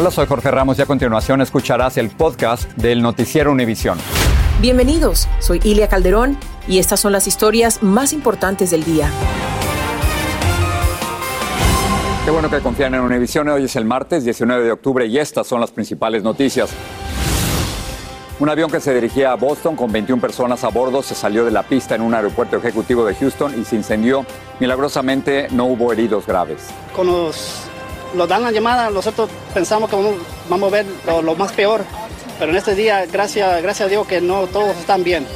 Hola, soy Jorge Ramos y a continuación escucharás el podcast del Noticiero Univisión. Bienvenidos, soy Ilia Calderón y estas son las historias más importantes del día. Qué bueno que confían en Univisión. Hoy es el martes 19 de octubre y estas son las principales noticias. Un avión que se dirigía a Boston con 21 personas a bordo se salió de la pista en un aeropuerto ejecutivo de Houston y se incendió. Milagrosamente no hubo heridos graves. Con los nos dan la llamada, nosotros pensamos que vamos, a ver lo, más peor, pero en este día, gracias, gracias a Dios que no todos están bien.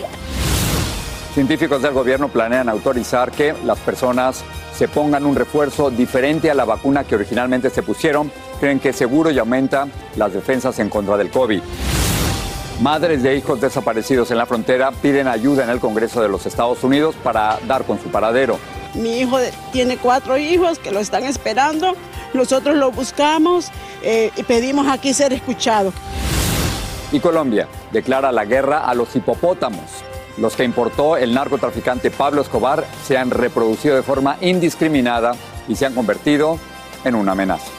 Científicos del gobierno planean autorizar que las personas se pongan un refuerzo diferente a la vacuna que originalmente se pusieron. Creen que es seguro y aumenta las defensas en contra del COVID. Madres de hijos desaparecidos en la frontera piden ayuda en el Congreso de los Estados Unidos para dar con su paradero. Mi hijo tiene cuatro hijos que lo están esperando nosotros lo buscamos eh, y pedimos aquí ser escuchados. Y Colombia declara la guerra a los hipopótamos. Los que importó el narcotraficante Pablo Escobar se han reproducido de forma indiscriminada y se han convertido en una amenaza.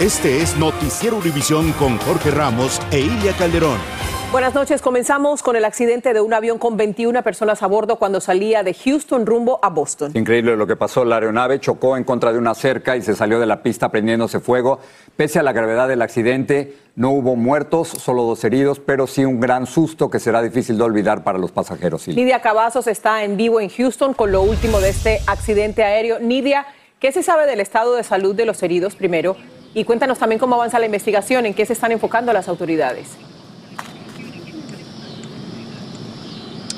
Este es Noticiero Univisión con Jorge Ramos e Ilia Calderón. Buenas noches. Comenzamos con el accidente de un avión con 21 personas a bordo cuando salía de Houston rumbo a Boston. Increíble lo que pasó. La aeronave chocó en contra de una cerca y se salió de la pista prendiéndose fuego. Pese a la gravedad del accidente, no hubo muertos, solo dos heridos, pero sí un gran susto que será difícil de olvidar para los pasajeros. Nidia Cavazos está en vivo en Houston con lo último de este accidente aéreo. Nidia, ¿qué se sabe del estado de salud de los heridos primero? Y cuéntanos también cómo avanza la investigación, en qué se están enfocando las autoridades.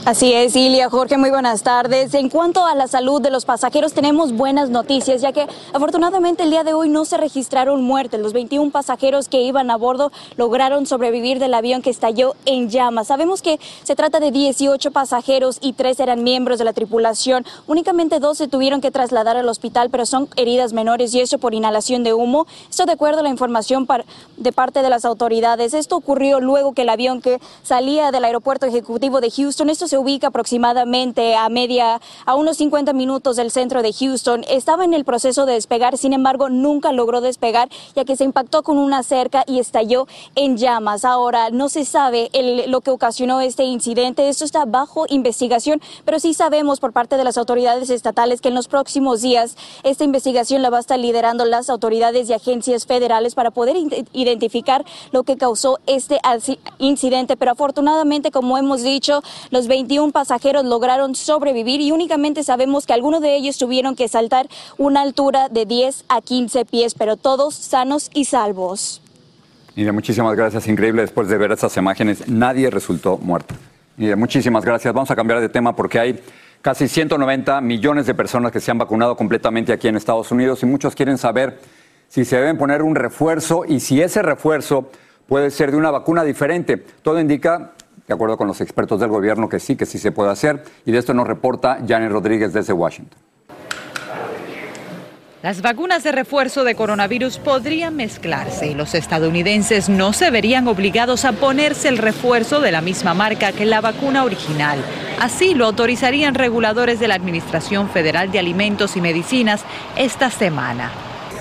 Así es, Ilia. Jorge, muy buenas tardes. En cuanto a la salud de los pasajeros, tenemos buenas noticias, ya que afortunadamente el día de hoy no se registraron muertes. Los 21 pasajeros que iban a bordo lograron sobrevivir del avión que estalló en llamas. Sabemos que se trata de 18 pasajeros y tres eran miembros de la tripulación. Únicamente dos se tuvieron que trasladar al hospital, pero son heridas menores y eso por inhalación de humo. Esto de acuerdo a la información de parte de las autoridades. Esto ocurrió luego que el avión que salía del aeropuerto ejecutivo de Houston, esto se ubica aproximadamente a media, a unos 50 minutos del centro de Houston. Estaba en el proceso de despegar, sin embargo, nunca logró despegar, ya que se impactó con una cerca y estalló en llamas. Ahora, no se sabe lo que ocasionó este incidente. Esto está bajo investigación, pero sí sabemos por parte de las autoridades estatales que en los próximos días esta investigación la va a estar liderando las autoridades y agencias federales para poder identificar lo que causó este incidente. Pero afortunadamente, como hemos dicho, los 20 21 pasajeros lograron sobrevivir y únicamente sabemos que algunos de ellos tuvieron que saltar una altura de 10 a 15 pies, pero todos sanos y salvos. Mira, muchísimas gracias. Increíble después de ver estas imágenes. Nadie resultó muerto. Mira, muchísimas gracias. Vamos a cambiar de tema porque hay casi 190 millones de personas que se han vacunado completamente aquí en Estados Unidos y muchos quieren saber si se deben poner un refuerzo y si ese refuerzo puede ser de una vacuna diferente. Todo indica de acuerdo con los expertos del gobierno, que sí, que sí se puede hacer. Y de esto nos reporta Janet Rodríguez desde Washington. Las vacunas de refuerzo de coronavirus podrían mezclarse y los estadounidenses no se verían obligados a ponerse el refuerzo de la misma marca que la vacuna original. Así lo autorizarían reguladores de la Administración Federal de Alimentos y Medicinas esta semana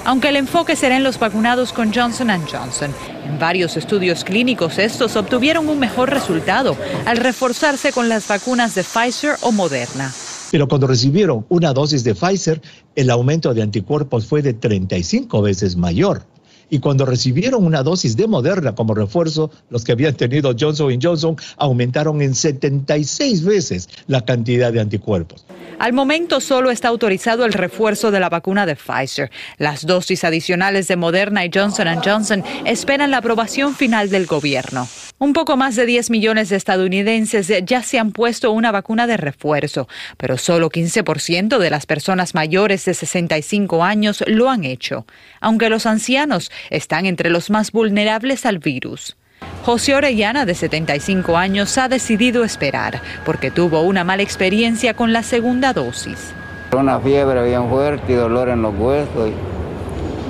aunque el enfoque será en los vacunados con Johnson ⁇ Johnson. En varios estudios clínicos estos obtuvieron un mejor resultado al reforzarse con las vacunas de Pfizer o Moderna. Pero cuando recibieron una dosis de Pfizer, el aumento de anticuerpos fue de 35 veces mayor. Y cuando recibieron una dosis de Moderna como refuerzo, los que habían tenido Johnson Johnson aumentaron en 76 veces la cantidad de anticuerpos. Al momento solo está autorizado el refuerzo de la vacuna de Pfizer. Las dosis adicionales de Moderna y Johnson Johnson esperan la aprobación final del gobierno. Un poco más de 10 millones de estadounidenses ya se han puesto una vacuna de refuerzo, pero solo 15% de las personas mayores de 65 años lo han hecho, aunque los ancianos están entre los más vulnerables al virus. José Orellana, de 75 años, ha decidido esperar porque tuvo una mala experiencia con la segunda dosis. Una fiebre bien fuerte y dolor en los huesos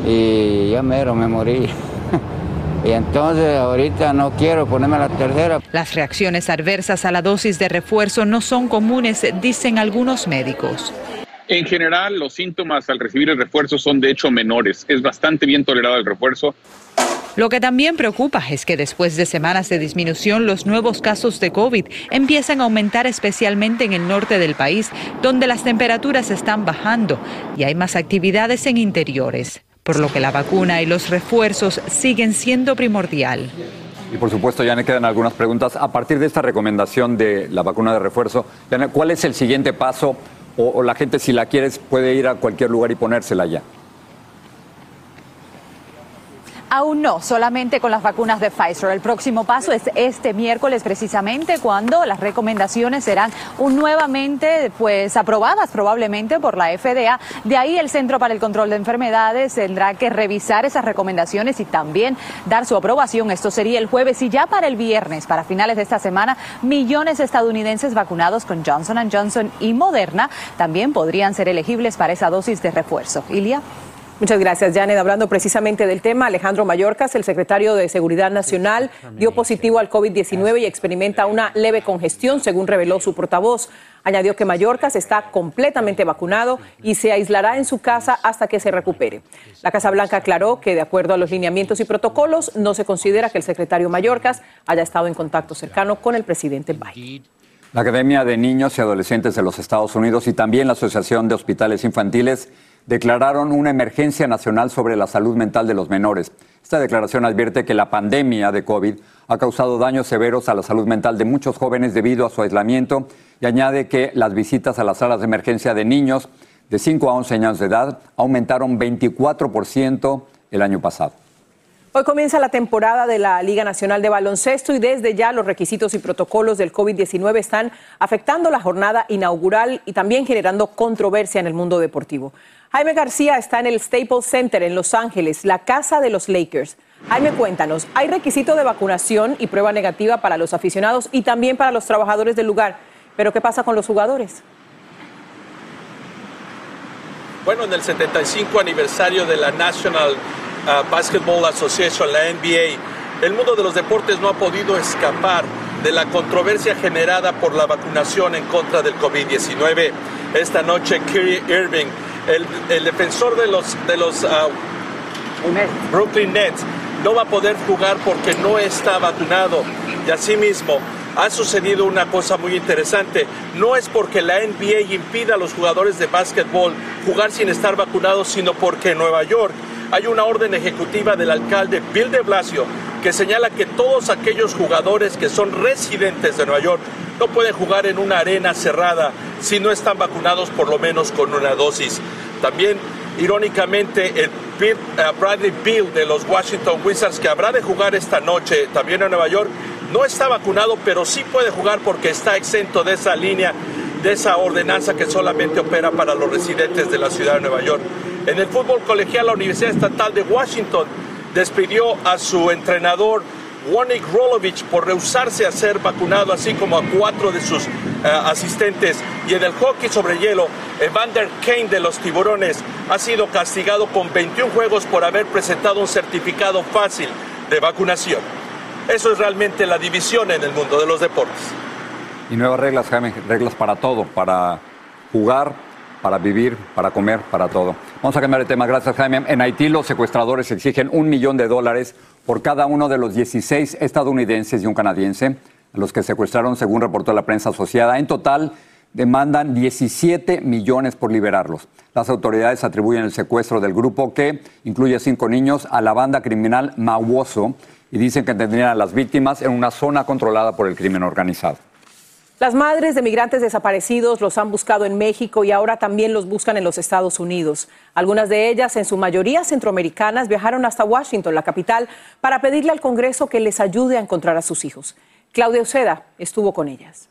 y, y ya mero me morí. Y entonces ahorita no quiero ponerme la tercera. Las reacciones adversas a la dosis de refuerzo no son comunes, dicen algunos médicos. En general, los síntomas al recibir el refuerzo son de hecho menores. Es bastante bien tolerado el refuerzo. Lo que también preocupa es que después de semanas de disminución, los nuevos casos de COVID empiezan a aumentar especialmente en el norte del país, donde las temperaturas están bajando y hay más actividades en interiores por lo que la vacuna y los refuerzos siguen siendo primordial. Y por supuesto, ya me quedan algunas preguntas. A partir de esta recomendación de la vacuna de refuerzo, ¿cuál es el siguiente paso? O, o la gente, si la quieres, puede ir a cualquier lugar y ponérsela ya. Aún no, solamente con las vacunas de Pfizer. El próximo paso es este miércoles precisamente cuando las recomendaciones serán nuevamente pues aprobadas probablemente por la FDA. De ahí el Centro para el Control de Enfermedades tendrá que revisar esas recomendaciones y también dar su aprobación. Esto sería el jueves y ya para el viernes, para finales de esta semana, millones de estadounidenses vacunados con Johnson Johnson y Moderna también podrían ser elegibles para esa dosis de refuerzo. Ilia. Muchas gracias, Janet. Hablando precisamente del tema, Alejandro Mayorkas, el secretario de Seguridad Nacional, dio positivo al COVID-19 y experimenta una leve congestión, según reveló su portavoz. Añadió que Mayorkas está completamente vacunado y se aislará en su casa hasta que se recupere. La Casa Blanca aclaró que, de acuerdo a los lineamientos y protocolos, no se considera que el secretario Mayorkas haya estado en contacto cercano con el presidente Biden. La Academia de Niños y Adolescentes de los Estados Unidos y también la Asociación de Hospitales Infantiles declararon una emergencia nacional sobre la salud mental de los menores. Esta declaración advierte que la pandemia de COVID ha causado daños severos a la salud mental de muchos jóvenes debido a su aislamiento y añade que las visitas a las salas de emergencia de niños de 5 a 11 años de edad aumentaron 24% el año pasado. Hoy comienza la temporada de la Liga Nacional de Baloncesto y desde ya los requisitos y protocolos del COVID-19 están afectando la jornada inaugural y también generando controversia en el mundo deportivo. Jaime García está en el Staples Center en Los Ángeles, la casa de los Lakers. Jaime, cuéntanos, ¿hay requisito de vacunación y prueba negativa para los aficionados y también para los trabajadores del lugar? Pero ¿qué pasa con los jugadores? Bueno, en el 75 aniversario de la National uh, Basketball Association, la NBA, el mundo de los deportes no ha podido escapar de la controversia generada por la vacunación en contra del COVID-19. Esta noche, Kyrie Irving el, defensor de los, de los ah, Brooklyn Nets no va a poder jugar porque no está vacunado. Y asimismo, ha sucedido una cosa muy interesante. No es porque la NBA impida a los jugadores de básquetbol jugar sin estar vacunados, sino porque en Nueva York hay una orden ejecutiva del alcalde Bill de Blasio que señala que todos aquellos jugadores que son residentes de Nueva York no pueden jugar en una arena cerrada si no están vacunados por lo menos con una dosis. También, irónicamente, el eh, Bradley Bill de los Washington Wizards, que habrá de jugar esta noche también en Nueva York, no está vacunado, pero sí puede jugar porque está exento de esa línea, de esa ordenanza que solamente opera para los residentes de la ciudad de Nueva York. En el fútbol colegial, la Universidad Estatal de Washington despidió a su entrenador Warnick Rolovich por rehusarse a ser vacunado, así como a cuatro de sus eh, asistentes. Y en el hockey sobre hielo, Evander Kane de los Tiburones ha sido castigado con 21 juegos por haber presentado un certificado fácil de vacunación. Eso es realmente la división en el mundo de los deportes. Y nuevas reglas, Jaime, reglas para todo, para jugar, para vivir, para comer, para todo. Vamos a cambiar de tema, gracias Jaime. En Haití los secuestradores exigen un millón de dólares por cada uno de los 16 estadounidenses y un canadiense, los que secuestraron según reportó la prensa asociada. En total, demandan 17 millones por liberarlos. Las autoridades atribuyen el secuestro del grupo, que incluye cinco niños, a la banda criminal Mauoso y dicen que tendrían a las víctimas en una zona controlada por el crimen organizado. Las madres de migrantes desaparecidos los han buscado en México y ahora también los buscan en los Estados Unidos. Algunas de ellas, en su mayoría centroamericanas, viajaron hasta Washington, la capital, para pedirle al Congreso que les ayude a encontrar a sus hijos. Claudia Uceda estuvo con ellas.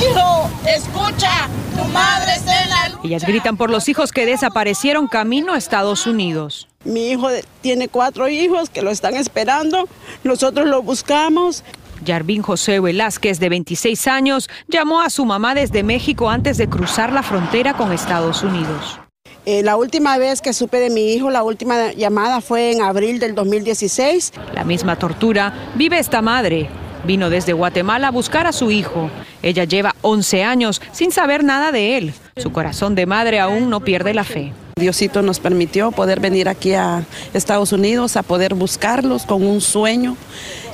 Hijo, escucha, tu madre está en la Ellas gritan por los hijos que desaparecieron camino a Estados Unidos. Mi hijo tiene cuatro hijos que lo están esperando. Nosotros lo buscamos. Yarvin José Velázquez, de 26 años, llamó a su mamá desde México antes de cruzar la frontera con Estados Unidos. Eh, la última vez que supe de mi hijo, la última llamada fue en abril del 2016. La misma tortura vive esta madre. Vino desde Guatemala a buscar a su hijo. Ella lleva 11 años sin saber nada de él. Su corazón de madre aún no pierde la fe. Diosito nos permitió poder venir aquí a Estados Unidos a poder buscarlos con un sueño.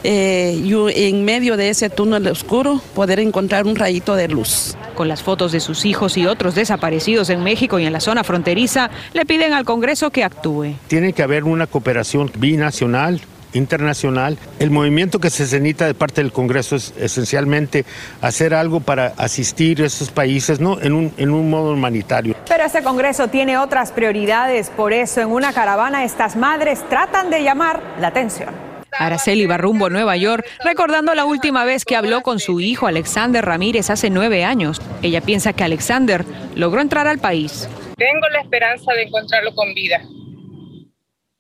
Eh, y en medio de ese túnel oscuro poder encontrar un rayito de luz. Con las fotos de sus hijos y otros desaparecidos en México y en la zona fronteriza, le piden al Congreso que actúe. Tiene que haber una cooperación binacional internacional. El movimiento que se necesita de parte del Congreso es esencialmente hacer algo para asistir a esos países ¿no? en, un, en un modo humanitario. Pero este Congreso tiene otras prioridades, por eso en una caravana estas madres tratan de llamar la atención. Araceli va rumbo a Nueva York, recordando la última vez que habló con su hijo Alexander Ramírez hace nueve años. Ella piensa que Alexander logró entrar al país. Tengo la esperanza de encontrarlo con vida.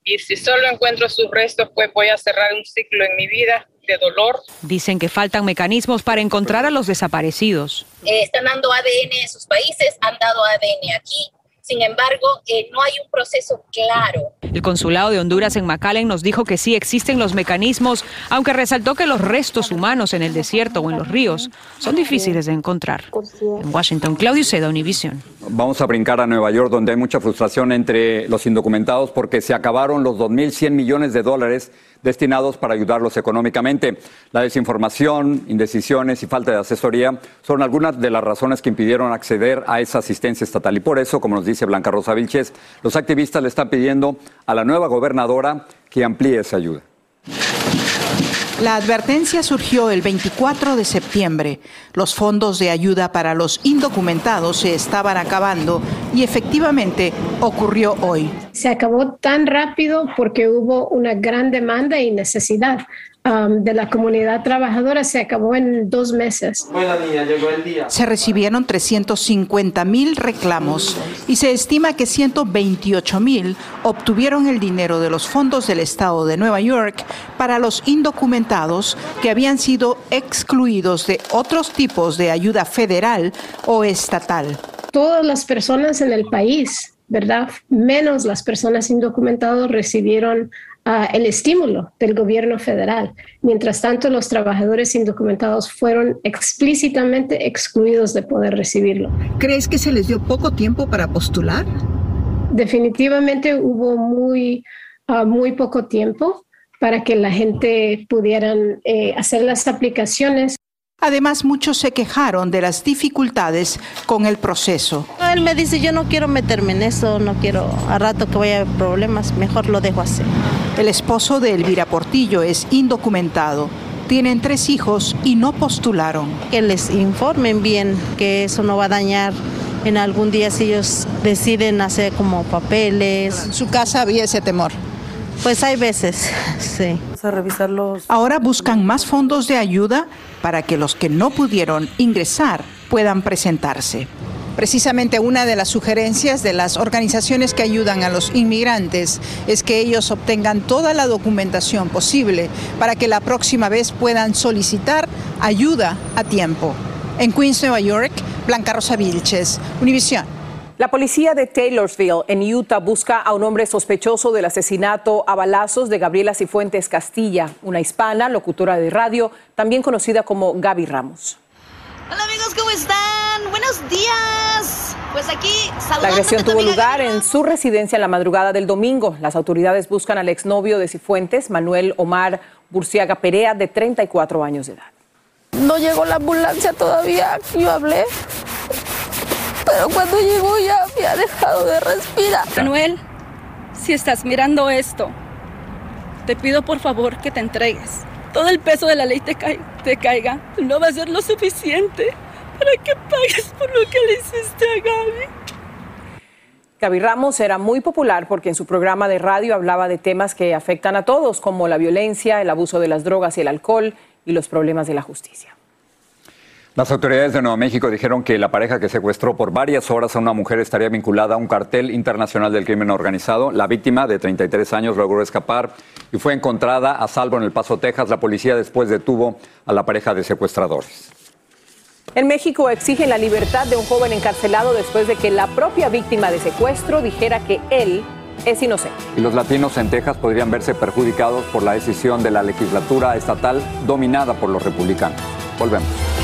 Y si solo encuentro sus restos, pues voy a cerrar un ciclo en mi vida de dolor. Dicen que faltan mecanismos para encontrar a los desaparecidos. Eh, están dando ADN en sus países, han dado ADN aquí. Sin embargo, eh, no hay un proceso claro. El consulado de Honduras en McAllen nos dijo que sí existen los mecanismos, aunque resaltó que los restos humanos en el desierto o en los ríos son difíciles de encontrar. En Washington, Claudio Seda, Univision. Vamos a brincar a Nueva York, donde hay mucha frustración entre los indocumentados porque se acabaron los 2.100 millones de dólares destinados para ayudarlos económicamente. La desinformación, indecisiones y falta de asesoría son algunas de las razones que impidieron acceder a esa asistencia estatal. Y por eso, como nos dice Blanca Rosa Vilches, los activistas le están pidiendo a la nueva gobernadora que amplíe esa ayuda. La advertencia surgió el 24 de septiembre. Los fondos de ayuda para los indocumentados se estaban acabando y efectivamente ocurrió hoy. Se acabó tan rápido porque hubo una gran demanda y necesidad um, de la comunidad trabajadora. Se acabó en dos meses. llegó el día. Se recibieron 350 mil reclamos y se estima que 128 mil obtuvieron el dinero de los fondos del estado de Nueva York para los indocumentados que habían sido excluidos de otros tipos de ayuda federal o estatal. Todas las personas en el país, ¿verdad? Menos las personas indocumentadas recibieron uh, el estímulo del gobierno federal. Mientras tanto, los trabajadores indocumentados fueron explícitamente excluidos de poder recibirlo. ¿Crees que se les dio poco tiempo para postular? Definitivamente hubo muy, uh, muy poco tiempo para que la gente pudieran eh, hacer las aplicaciones. Además, muchos se quejaron de las dificultades con el proceso. Él me dice, yo no quiero meterme en eso, no quiero a rato que vaya a haber problemas, mejor lo dejo así. El esposo de Elvira Portillo es indocumentado. Tienen tres hijos y no postularon. Que les informen bien que eso no va a dañar en algún día si ellos deciden hacer como papeles. En su casa había ese temor. Pues hay veces, sí. A revisarlos. Ahora buscan más fondos de ayuda para que los que no pudieron ingresar puedan presentarse. Precisamente una de las sugerencias de las organizaciones que ayudan a los inmigrantes es que ellos obtengan toda la documentación posible para que la próxima vez puedan solicitar ayuda a tiempo. En Queens, Nueva York, Blanca Rosa Vilches, Univisión. La policía de Taylorsville, en Utah, busca a un hombre sospechoso del asesinato a balazos de Gabriela Cifuentes Castilla, una hispana, locutora de radio, también conocida como Gaby Ramos. Hola amigos, ¿cómo están? Buenos días. Pues aquí saludando. La agresión tuvo lugar en su residencia en la madrugada del domingo. Las autoridades buscan al exnovio de Cifuentes, Manuel Omar Burciaga Perea, de 34 años de edad. No llegó la ambulancia todavía. Yo hablé pero cuando llegó ya me ha dejado de respirar. Manuel, si estás mirando esto, te pido por favor que te entregues. Todo el peso de la ley te, te caiga. No va a ser lo suficiente para que pagues por lo que le hiciste a Gaby. Gaby Ramos era muy popular porque en su programa de radio hablaba de temas que afectan a todos, como la violencia, el abuso de las drogas y el alcohol y los problemas de la justicia. Las autoridades de Nuevo México dijeron que la pareja que secuestró por varias horas a una mujer estaría vinculada a un cartel internacional del crimen organizado. La víctima, de 33 años, logró escapar y fue encontrada a salvo en El Paso, Texas. La policía después detuvo a la pareja de secuestradores. En México exigen la libertad de un joven encarcelado después de que la propia víctima de secuestro dijera que él es inocente. Y los latinos en Texas podrían verse perjudicados por la decisión de la legislatura estatal dominada por los republicanos. Volvemos.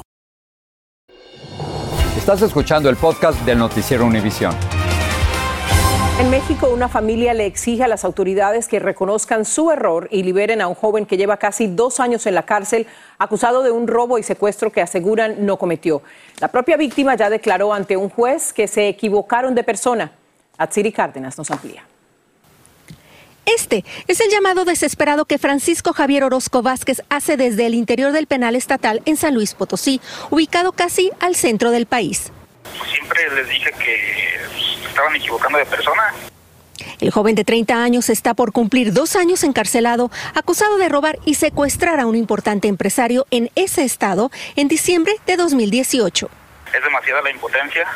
Estás escuchando el podcast del noticiero Univisión. En México, una familia le exige a las autoridades que reconozcan su error y liberen a un joven que lleva casi dos años en la cárcel acusado de un robo y secuestro que aseguran no cometió. La propia víctima ya declaró ante un juez que se equivocaron de persona. Atsiri Cárdenas nos amplía. Este es el llamado desesperado que Francisco Javier Orozco Vázquez hace desde el interior del penal estatal en San Luis Potosí, ubicado casi al centro del país. Siempre les dije que estaban equivocando de persona. El joven de 30 años está por cumplir dos años encarcelado, acusado de robar y secuestrar a un importante empresario en ese estado en diciembre de 2018. Es demasiada la impotencia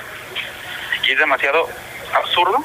y es demasiado absurdo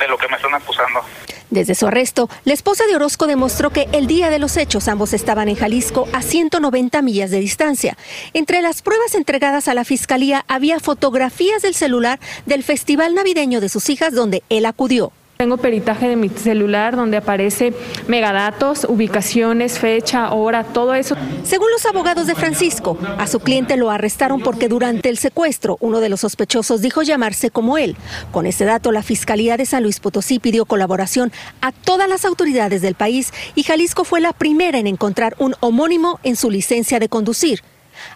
de lo que me están acusando. Desde su arresto, la esposa de Orozco demostró que el día de los hechos ambos estaban en Jalisco a 190 millas de distancia. Entre las pruebas entregadas a la fiscalía había fotografías del celular del festival navideño de sus hijas donde él acudió. Tengo peritaje de mi celular donde aparece megadatos, ubicaciones, fecha, hora, todo eso. Según los abogados de Francisco, a su cliente lo arrestaron porque durante el secuestro uno de los sospechosos dijo llamarse como él. Con ese dato, la Fiscalía de San Luis Potosí pidió colaboración a todas las autoridades del país y Jalisco fue la primera en encontrar un homónimo en su licencia de conducir.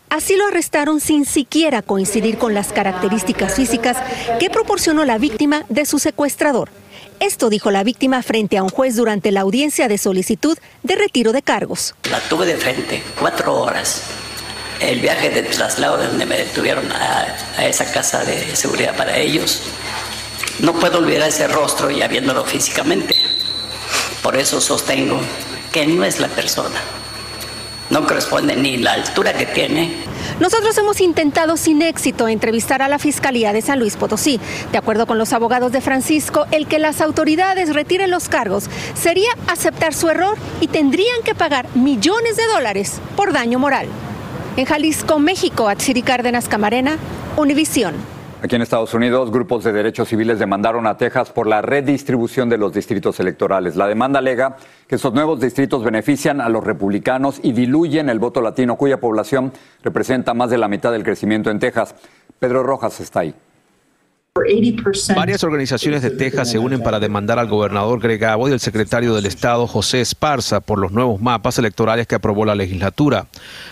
Así lo arrestaron sin siquiera coincidir con las características físicas que proporcionó la víctima de su secuestrador. Esto dijo la víctima frente a un juez durante la audiencia de solicitud de retiro de cargos. La tuve de frente, cuatro horas. El viaje de traslado donde me detuvieron a, esa casa de seguridad para ellos. No puedo olvidar ese rostro ya viéndolo físicamente. Por eso sostengo que no es la persona. No corresponde ni la altura que tiene, nosotros hemos intentado sin éxito entrevistar a la Fiscalía de San Luis Potosí. De acuerdo con los abogados de Francisco, el que las autoridades retiren los cargos sería aceptar su error y tendrían que pagar millones de dólares por daño moral. En Jalisco, México, Atsiri Cárdenas Camarena, Univisión. Aquí en Estados Unidos, grupos de derechos civiles demandaron a Texas por la redistribución de los distritos electorales. La demanda alega que estos nuevos distritos benefician a los republicanos y diluyen el voto latino, cuya población representa más de la mitad del crecimiento en Texas. Pedro Rojas está ahí. Varias organizaciones de Texas se unen para demandar al gobernador Greg Abbott y al secretario del Estado José Esparza por los nuevos mapas electorales que aprobó la legislatura.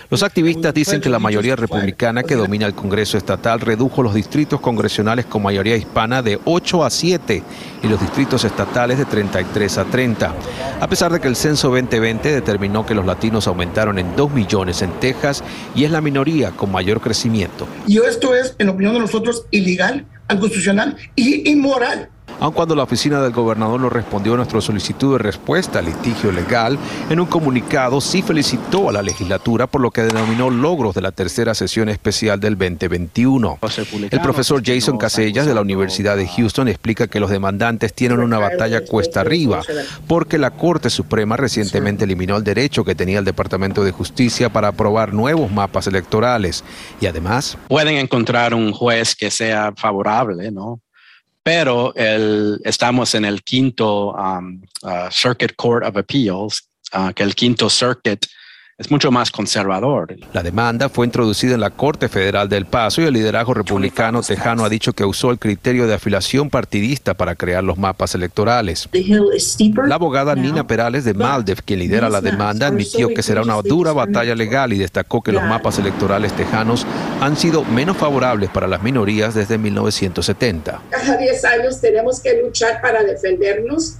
Los activistas dicen que la mayoría republicana que domina el Congreso estatal redujo los distritos congresionales con mayoría hispana de 8 a 7 y los distritos estatales de 33 a 30. A pesar de que el censo 2020 determinó que los latinos aumentaron en 2 millones en Texas y es la minoría con mayor crecimiento. Y esto es, en opinión de nosotros, ilegal, anconstitucional y inmoral. Aun cuando la oficina del gobernador no respondió a nuestra solicitud de respuesta al litigio legal, en un comunicado sí felicitó a la legislatura por lo que denominó logros de la tercera sesión especial del 2021. El profesor Jason Casellas de la Universidad de Houston explica que los demandantes tienen una batalla cuesta arriba porque la Corte Suprema recientemente eliminó el derecho que tenía el Departamento de Justicia para aprobar nuevos mapas electorales y además pueden encontrar un juez que sea favorable, ¿no? Pero el, estamos en el quinto um, uh, Circuit Court of Appeals, uh, que el quinto circuit es mucho más conservador. La demanda fue introducida en la Corte Federal del Paso y el liderazgo republicano tejano ha dicho que usó el criterio de afiliación partidista para crear los mapas electorales. La abogada Nina Perales de Maldev, quien lidera la demanda, admitió que será una dura batalla legal y destacó que los mapas electorales tejanos han sido menos favorables para las minorías desde 1970. Cada 10 años tenemos que luchar para defendernos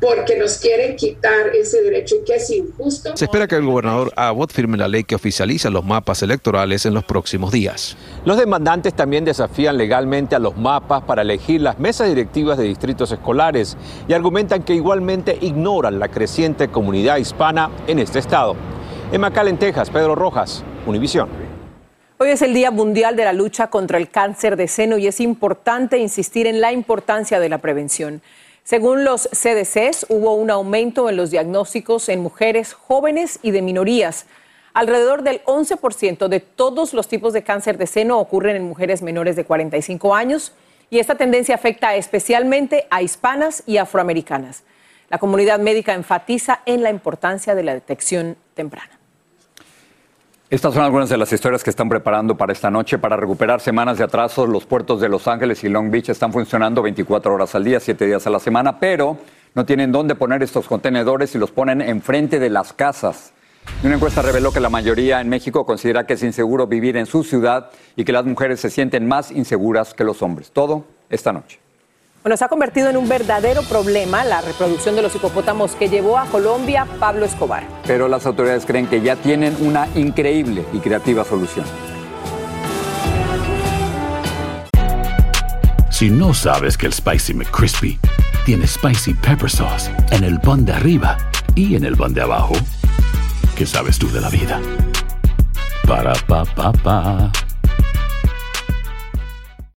porque nos quieren quitar ese derecho y que es injusto. Se espera que el gobernador Abbott firme la ley que oficializa los mapas electorales en los próximos días. Los demandantes también desafían legalmente a los mapas para elegir las mesas directivas de distritos escolares y argumentan que igualmente ignoran la creciente comunidad hispana en este estado. En McAllen, Texas, Pedro Rojas, Univisión. Hoy es el Día Mundial de la Lucha contra el Cáncer de Seno y es importante insistir en la importancia de la prevención. Según los CDCs, hubo un aumento en los diagnósticos en mujeres jóvenes y de minorías. Alrededor del 11% de todos los tipos de cáncer de seno ocurren en mujeres menores de 45 años y esta tendencia afecta especialmente a hispanas y afroamericanas. La comunidad médica enfatiza en la importancia de la detección temprana. Estas son algunas de las historias que están preparando para esta noche. Para recuperar semanas de atrasos, los puertos de Los Ángeles y Long Beach están funcionando 24 horas al día, 7 días a la semana, pero no tienen dónde poner estos contenedores y los ponen enfrente de las casas. Una encuesta reveló que la mayoría en México considera que es inseguro vivir en su ciudad y que las mujeres se sienten más inseguras que los hombres. Todo esta noche. Bueno, se ha convertido en un verdadero problema la reproducción de los hipopótamos que llevó a Colombia Pablo Escobar. Pero las autoridades creen que ya tienen una increíble y creativa solución. Si no sabes que el Spicy McCrispy tiene Spicy Pepper Sauce en el pan de arriba y en el pan de abajo, ¿qué sabes tú de la vida? Para, pa, pa, pa.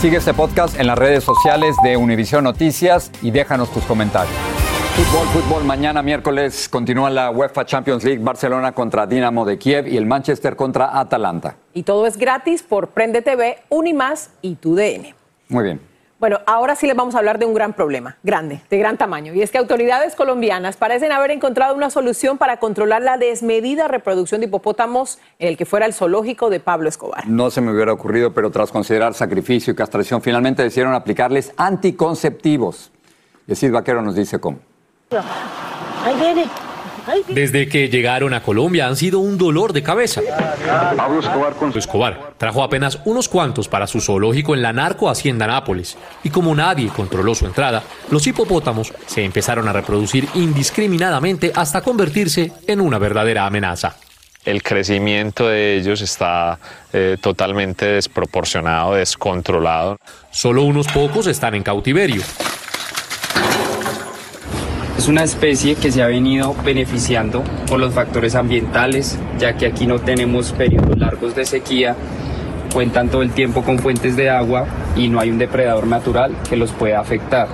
Sigue este podcast en las redes sociales de Univision Noticias y déjanos tus comentarios. Fútbol, fútbol. Mañana miércoles continúa la UEFA Champions League Barcelona contra Dinamo de Kiev y el Manchester contra Atalanta. Y todo es gratis por Prende TV, Unimás y tu DN. Muy bien. Bueno, ahora sí les vamos a hablar de un gran problema, grande, de gran tamaño, y es que autoridades colombianas parecen haber encontrado una solución para controlar la desmedida reproducción de hipopótamos en el que fuera el zoológico de Pablo Escobar. No se me hubiera ocurrido, pero tras considerar sacrificio y castración, finalmente decidieron aplicarles anticonceptivos. Yesid Vaquero nos dice cómo. Ahí viene. Desde que llegaron a Colombia han sido un dolor de cabeza. Pablo Escobar con Escobar trajo apenas unos cuantos para su zoológico en la narco Hacienda Nápoles. Y como nadie controló su entrada, los hipopótamos se empezaron a reproducir indiscriminadamente hasta convertirse en una verdadera amenaza. El crecimiento de ellos está eh, totalmente desproporcionado, descontrolado. Solo unos pocos están en cautiverio. Es una especie que se ha venido beneficiando por los factores ambientales, ya que aquí no tenemos periodos largos de sequía, cuentan todo el tiempo con fuentes de agua y no hay un depredador natural que los pueda afectar.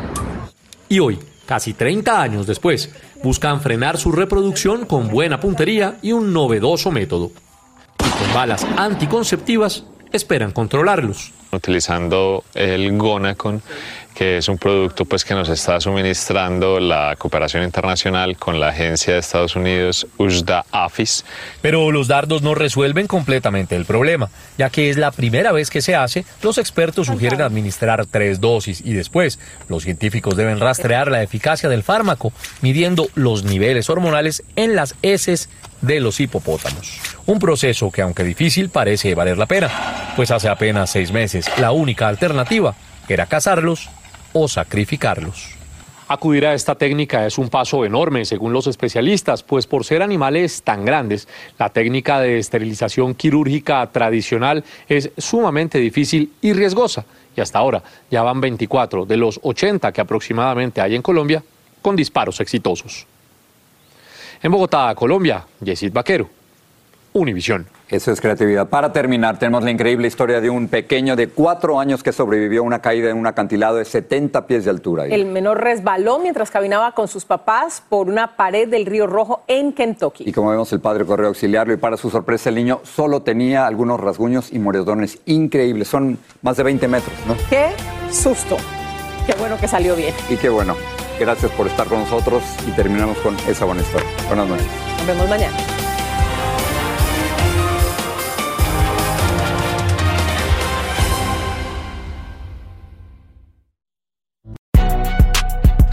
Y hoy, casi 30 años después, buscan frenar su reproducción con buena puntería y un novedoso método. Y con balas anticonceptivas esperan controlarlos. Utilizando el Gonacon, que es un producto pues, que nos está suministrando la cooperación internacional con la agencia de Estados Unidos USDA AFIS. Pero los dardos no resuelven completamente el problema, ya que es la primera vez que se hace, los expertos sugieren administrar tres dosis y después los científicos deben rastrear la eficacia del fármaco, midiendo los niveles hormonales en las heces de los hipopótamos. Un proceso que aunque difícil parece valer la pena, pues hace apenas seis meses la única alternativa era cazarlos o sacrificarlos. Acudir a esta técnica es un paso enorme, según los especialistas, pues por ser animales tan grandes, la técnica de esterilización quirúrgica tradicional es sumamente difícil y riesgosa. Y hasta ahora ya van 24 de los 80 que aproximadamente hay en Colombia con disparos exitosos. En Bogotá, Colombia, Yesid Vaquero, Univisión. Eso es creatividad. Para terminar, tenemos la increíble historia de un pequeño de cuatro años que sobrevivió a una caída en un acantilado de 70 pies de altura. El menor resbaló mientras caminaba con sus papás por una pared del río Rojo en Kentucky. Y como vemos, el padre corrió a auxiliarlo y para su sorpresa el niño solo tenía algunos rasguños y moretones increíbles. Son más de 20 metros, ¿no? ¡Qué susto! Qué bueno que salió bien. Y qué bueno. Gracias por estar con nosotros y terminamos con esa buena historia. Buenas noches. Nos vemos mañana.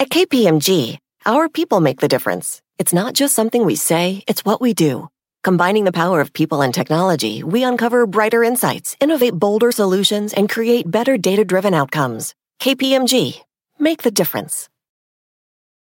At KPMG, our people make the difference. It's not just something we say, it's what we do. Combining the power of people and technology, we uncover brighter insights, innovate bolder solutions, and create better data driven outcomes. KPMG, make the difference.